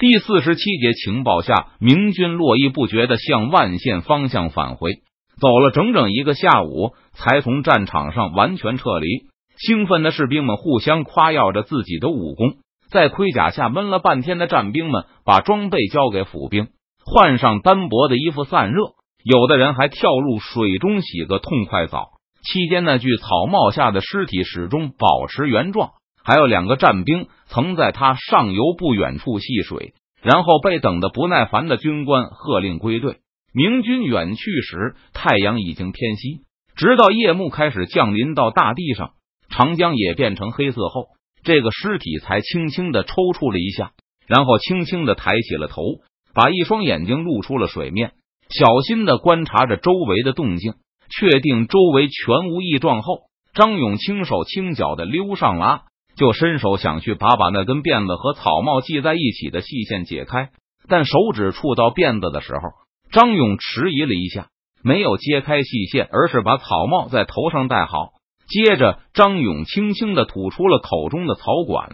第四十七节情报下，明军络绎不绝的向万县方向返回，走了整整一个下午，才从战场上完全撤离。兴奋的士兵们互相夸耀着自己的武功。在盔甲下闷了半天的战兵们，把装备交给府兵，换上单薄的衣服散热。有的人还跳入水中洗个痛快澡。期间，那具草帽下的尸体始终保持原状。还有两个战兵曾在他上游不远处戏水，然后被等得不耐烦的军官喝令归队。明军远去时，太阳已经偏西，直到夜幕开始降临到大地上，长江也变成黑色后。这个尸体才轻轻的抽搐了一下，然后轻轻的抬起了头，把一双眼睛露出了水面，小心的观察着周围的动静，确定周围全无异状后，张勇轻手轻脚的溜上拉，就伸手想去把把那根辫子和草帽系在一起的细线解开，但手指触到辫子的时候，张勇迟疑了一下，没有揭开细线，而是把草帽在头上戴好。接着，张勇轻轻的吐出了口中的草管，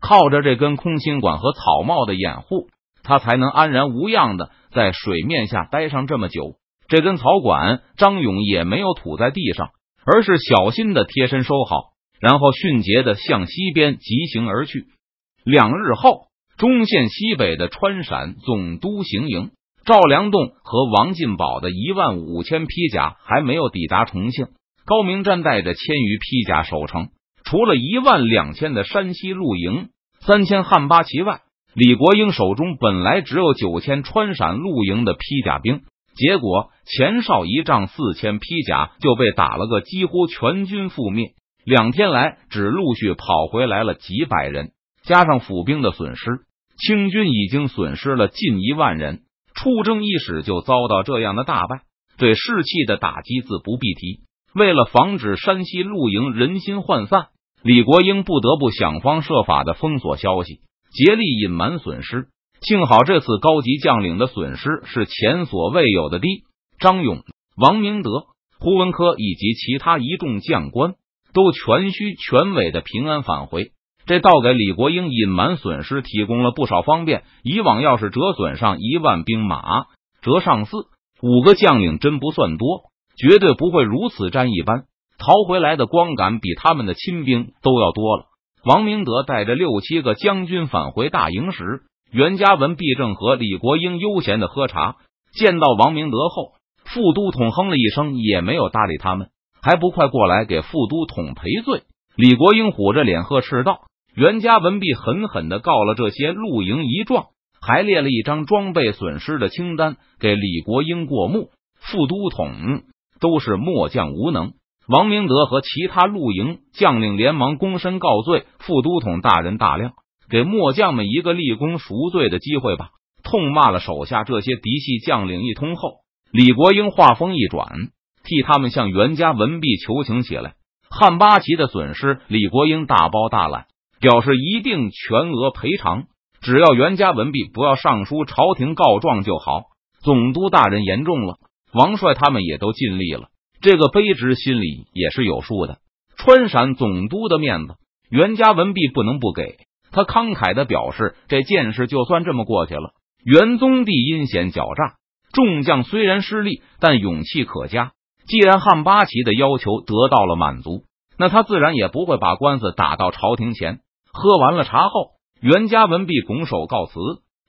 靠着这根空心管和草帽的掩护，他才能安然无恙的在水面下待上这么久。这根草管，张勇也没有吐在地上，而是小心的贴身收好，然后迅捷的向西边疾行而去。两日后，中线西北的川陕总督行营赵良栋和王进宝的一万五千披甲还没有抵达重庆。高明瞻带着千余披甲守城，除了一万两千的山西露营、三千汉八旗外，李国英手中本来只有九千川陕露营的披甲兵，结果前哨一仗四千披甲就被打了个几乎全军覆灭。两天来，只陆续跑回来了几百人，加上府兵的损失，清军已经损失了近一万人。出征伊始就遭到这样的大败，对士气的打击自不必提。为了防止山西露营人心涣散，李国英不得不想方设法的封锁消息，竭力隐瞒损失。幸好这次高级将领的损失是前所未有的低。张勇、王明德、胡文科以及其他一众将官都全虚全伪的平安返回，这倒给李国英隐瞒损失提供了不少方便。以往要是折损上一万兵马，折上四五个将领，真不算多。绝对不会如此沾一般，逃回来的光杆比他们的亲兵都要多了。王明德带着六七个将军返回大营时，袁家文、毕正和李国英悠闲的喝茶。见到王明德后，副都统哼了一声，也没有搭理他们，还不快过来给副都统赔罪？李国英虎着脸呵斥道：“袁家文毕狠狠的告了这些露营一状，还列了一张装备损失的清单给李国英过目。副都统。”都是末将无能，王明德和其他露营将领连忙躬身告罪。副都统大人大量，给末将们一个立功赎罪的机会吧！痛骂了手下这些嫡系将领一通后，李国英话锋一转，替他们向袁家文毕求情起来。汉八旗的损失，李国英大包大揽，表示一定全额赔偿，只要袁家文毕不要上书朝廷告状就好。总督大人言重了。王帅他们也都尽力了，这个卑职心里也是有数的。川陕总督的面子，袁家文弼不能不给。他慷慨的表示，这件事就算这么过去了。元宗帝阴险狡诈，众将虽然失利，但勇气可嘉。既然汉八旗的要求得到了满足，那他自然也不会把官司打到朝廷前。喝完了茶后，袁家文弼拱手告辞。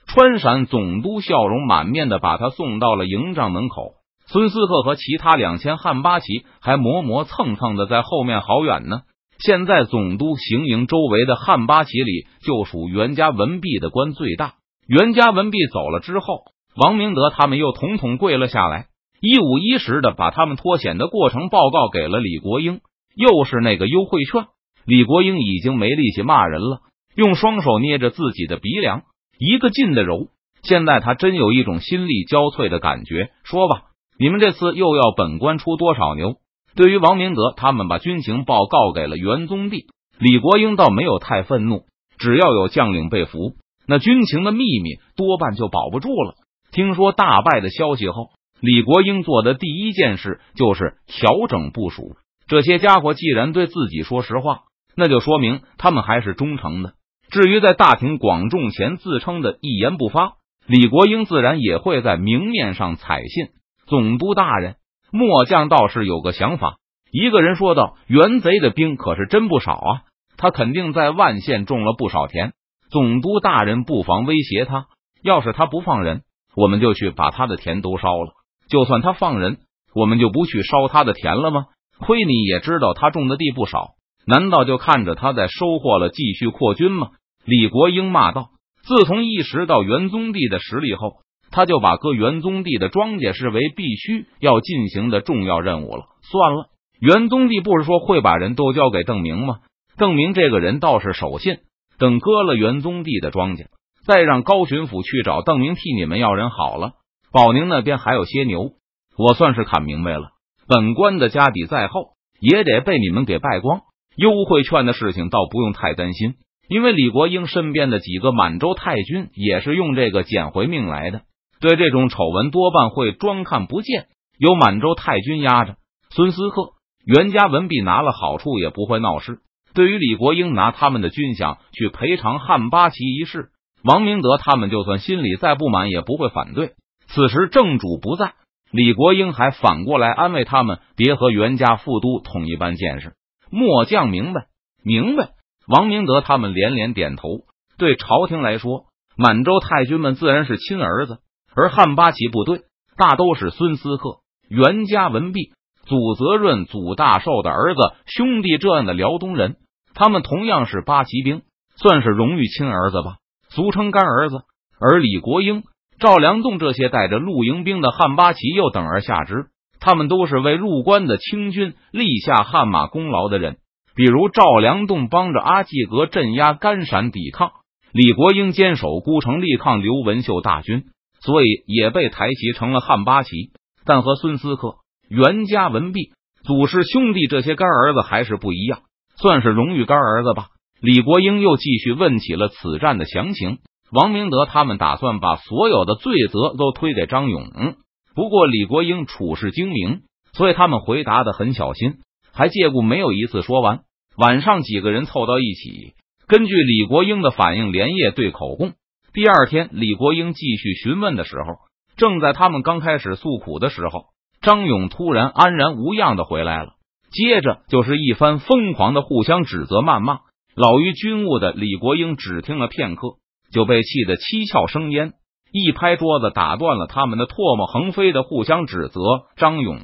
川陕总督笑容满面的把他送到了营帐门口。孙思克和其他两千汉八旗还磨磨蹭蹭的在后面好远呢。现在总督行营周围的汉八旗里，就属袁家文弼的官最大。袁家文弼走了之后，王明德他们又统统跪了下来，一五一十的把他们脱险的过程报告给了李国英。又是那个优惠券，李国英已经没力气骂人了，用双手捏着自己的鼻梁，一个劲的揉。现在他真有一种心力交瘁的感觉。说吧。你们这次又要本官出多少牛？对于王明德他们把军情报告给了元宗帝，李国英倒没有太愤怒。只要有将领被俘，那军情的秘密多半就保不住了。听说大败的消息后，李国英做的第一件事就是调整部署。这些家伙既然对自己说实话，那就说明他们还是忠诚的。至于在大庭广众前自称的一言不发，李国英自然也会在明面上采信。总督大人，末将倒是有个想法。一个人说道：“元贼的兵可是真不少啊，他肯定在万县种了不少田。总督大人不妨威胁他，要是他不放人，我们就去把他的田都烧了；就算他放人，我们就不去烧他的田了吗？亏你也知道他种的地不少，难道就看着他在收获了，继续扩军吗？”李国英骂道：“自从意识到元宗帝的实力后。”他就把割元宗帝的庄稼视为必须要进行的重要任务了。算了，元宗帝不是说会把人都交给邓明吗？邓明这个人倒是守信，等割了元宗帝的庄稼，再让高巡抚去找邓明替你们要人好了。保宁那边还有些牛，我算是看明白了，本官的家底再厚，也得被你们给败光。优惠券的事情倒不用太担心，因为李国英身边的几个满洲太君也是用这个捡回命来的。对这种丑闻，多半会装看不见。有满洲太君压着，孙思克、袁家文弼拿了好处，也不会闹事。对于李国英拿他们的军饷去赔偿汉八旗一事，王明德他们就算心里再不满，也不会反对。此时正主不在，李国英还反过来安慰他们，别和袁家副都统一般见识。末将明白，明白。王明德他们连连点头。对朝廷来说，满洲太君们自然是亲儿子。而汉八旗部队大都是孙思克、袁家文弼、祖泽润、祖大寿的儿子兄弟这样的辽东人，他们同样是八旗兵，算是荣誉亲儿子吧，俗称干儿子。而李国英、赵良栋这些带着露营兵的汉八旗又等而下之，他们都是为入关的清军立下汗马功劳的人。比如赵良栋帮着阿济格镇压甘陕抵抗，李国英坚守孤城力抗刘文秀大军。所以也被抬旗成了汉八旗，但和孙思克、袁家文弼、祖师兄弟这些干儿子还是不一样，算是荣誉干儿子吧。李国英又继续问起了此战的详情。王明德他们打算把所有的罪责都推给张勇，不过李国英处事精明，所以他们回答的很小心，还借故没有一次说完。晚上几个人凑到一起，根据李国英的反应连夜对口供。第二天，李国英继续询问的时候，正在他们刚开始诉苦的时候，张勇突然安然无恙的回来了。接着就是一番疯狂的互相指责、谩骂。老于军务的李国英只听了片刻，就被气得七窍生烟，一拍桌子，打断了他们的唾沫横飞的互相指责。张勇、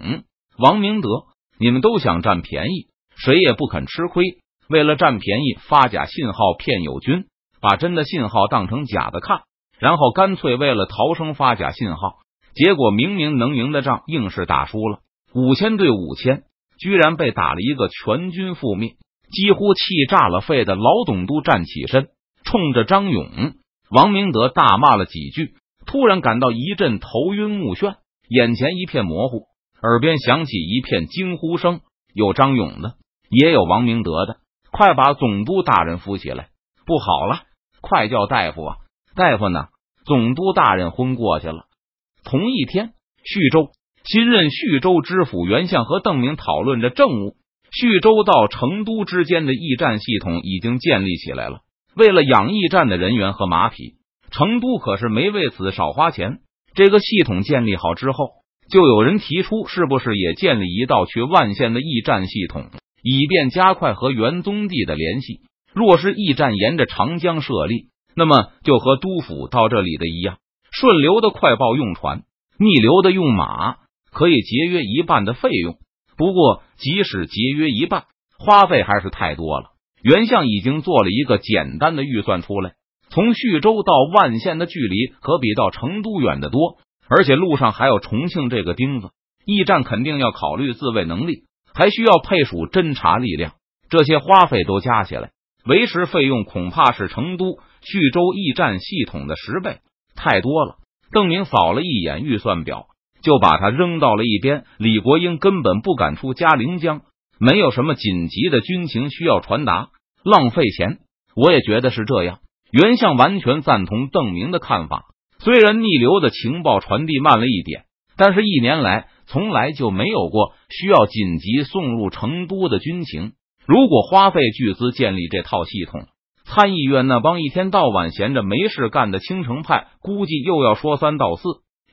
王明德，你们都想占便宜，谁也不肯吃亏。为了占便宜，发假信号骗友军。把真的信号当成假的看，然后干脆为了逃生发假信号，结果明明能赢的仗硬是打输了，五千对五千，居然被打了一个全军覆灭，几乎气炸了肺的老董督站起身，冲着张勇、王明德大骂了几句，突然感到一阵头晕目眩，眼前一片模糊，耳边响起一片惊呼声，有张勇的，也有王明德的，快把总督大人扶起来，不好了！快叫大夫啊！大夫呢？总督大人昏过去了。同一天，徐州新任徐州知府袁相和邓明讨论着政务。徐州到成都之间的驿站系统已经建立起来了。为了养驿站的人员和马匹，成都可是没为此少花钱。这个系统建立好之后，就有人提出，是不是也建立一道去万县的驿站系统，以便加快和元宗帝的联系？若是驿站沿着长江设立，那么就和督府到这里的一样，顺流的快报用船，逆流的用马，可以节约一半的费用。不过，即使节约一半，花费还是太多了。袁相已经做了一个简单的预算出来，从徐州到万县的距离可比到成都远得多，而且路上还有重庆这个钉子，驿站肯定要考虑自卫能力，还需要配属侦察力量，这些花费都加起来。维持费用恐怕是成都、徐州驿站系统的十倍，太多了。邓明扫了一眼预算表，就把它扔到了一边。李国英根本不敢出嘉陵江，没有什么紧急的军情需要传达，浪费钱。我也觉得是这样。袁相完全赞同邓明的看法。虽然逆流的情报传递慢了一点，但是一年来从来就没有过需要紧急送入成都的军情。如果花费巨资建立这套系统，参议院那帮一天到晚闲着没事干的青城派，估计又要说三道四。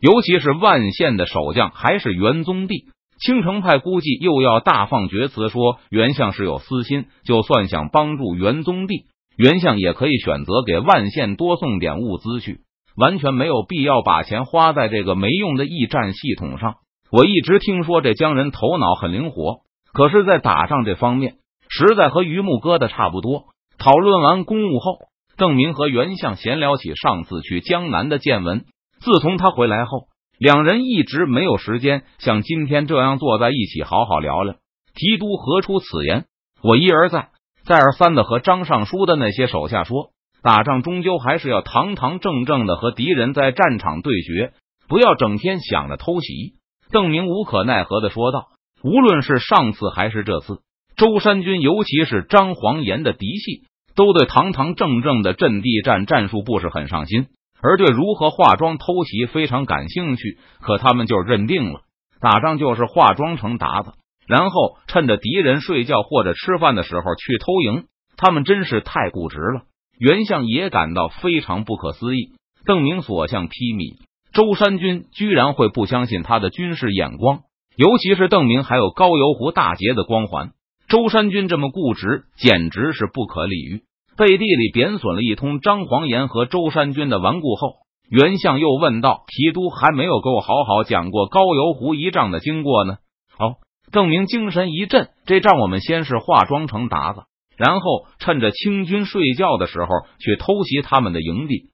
尤其是万县的守将还是元宗帝，青城派估计又要大放厥词，说袁相是有私心。就算想帮助元宗帝，袁相也可以选择给万县多送点物资去，完全没有必要把钱花在这个没用的驿站系统上。我一直听说这江人头脑很灵活，可是，在打仗这方面，实在和榆木疙瘩差不多。讨论完公务后，邓明和袁相闲聊起上次去江南的见闻。自从他回来后，两人一直没有时间像今天这样坐在一起好好聊聊。提督何出此言？我一而再、再而三的和张尚书的那些手下说，打仗终究还是要堂堂正正的和敌人在战场对决，不要整天想着偷袭。邓明无可奈何的说道：“无论是上次还是这次。”周山军，尤其是张黄岩的嫡系，都对堂堂正正的阵地战战术不是很上心，而对如何化妆偷袭非常感兴趣。可他们就认定了，打仗就是化妆成鞑子，然后趁着敌人睡觉或者吃饭的时候去偷营。他们真是太固执了。袁相也感到非常不可思议。邓明所向披靡，周山军居然会不相信他的军事眼光，尤其是邓明还有高邮湖大捷的光环。周山军这么固执，简直是不可理喻。背地里贬损了一通张黄岩和周山军的顽固后，袁相又问道：“提督还没有给我好好讲过高邮湖一仗的经过呢？”哦，邓明精神一振，这仗我们先是化妆成鞑子，然后趁着清军睡觉的时候去偷袭他们的营地，